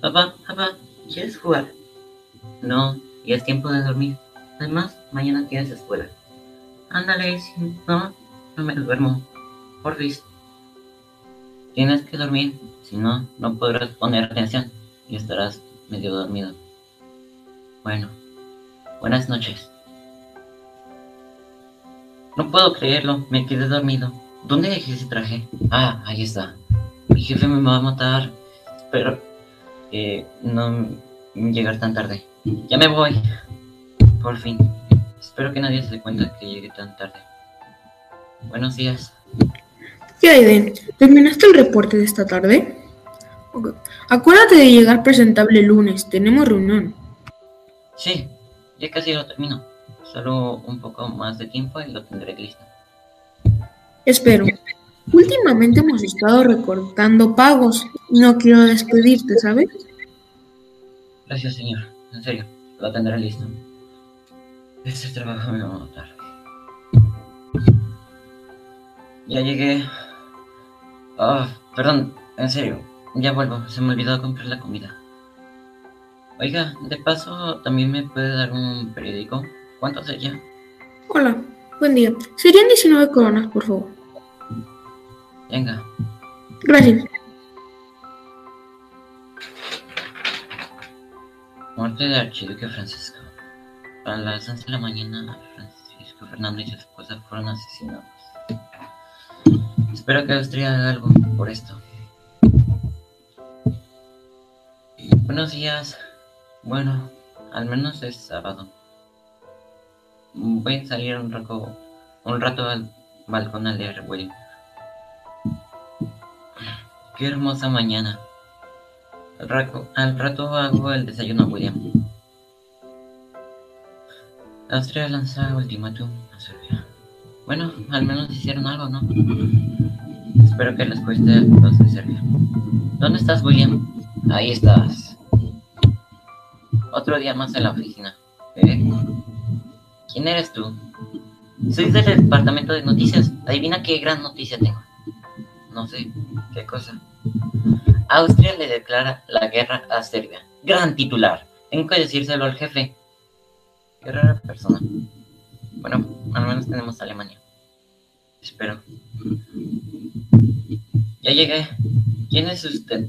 Papá, papá, ¿quieres jugar? No, y es tiempo de dormir. Además, mañana tienes escuela. Ándale, si no, no me duermo. Porfis. Tienes que dormir, si no, no podrás poner atención y estarás medio dormido. Bueno, buenas noches. No puedo creerlo, me quedé dormido. ¿Dónde dejé ese traje? Ah, ahí está. Mi jefe me va a matar. Espero que no llegar tan tarde. Ya me voy. Por fin. Espero que nadie se dé cuenta que llegué tan tarde. Buenos días. Jaden, ¿terminaste el reporte de esta tarde? Acuérdate de llegar presentable el lunes, tenemos reunión. Sí, ya casi lo termino. Solo un poco más de tiempo y lo tendré listo. Espero. Últimamente hemos estado recortando pagos. No quiero despedirte, ¿sabes? Gracias, señor. En serio, lo tendré listo. Este trabajo me va a matar. Ya llegué. Ah, perdón, en serio. Ya vuelvo. Se me olvidó comprar la comida. Oiga, de paso, ¿también me puede dar un periódico? ¿Cuánto sería? Hola, buen día. Serían 19 coronas, por favor. Venga. Gracias. Muerte de Archiduque Francisco. A las 11 de la mañana, Francisco Fernando y su esposa fueron asesinados. Espero que Austria haga algo por esto. Buenos días. Bueno, al menos es sábado. Voy a salir un rato, un rato al balcón a leer. Qué hermosa mañana. Al rato, hago el desayuno, William. Austria lanza ultimátum a Serbia. Bueno, al menos hicieron algo, ¿no? Espero que les cueste los de Serbia. ¿Dónde estás, William? Ahí estás. Otro día más en la oficina. ¿Eh? ¿Quién eres tú? Soy del departamento de noticias. Adivina qué gran noticia tengo. No sé, ¿qué cosa? Austria le declara la guerra a Serbia. Gran titular. Tengo que decírselo al jefe. Qué rara persona. Bueno, al menos tenemos a Alemania. Espero. Ya llegué. ¿Quién es usted?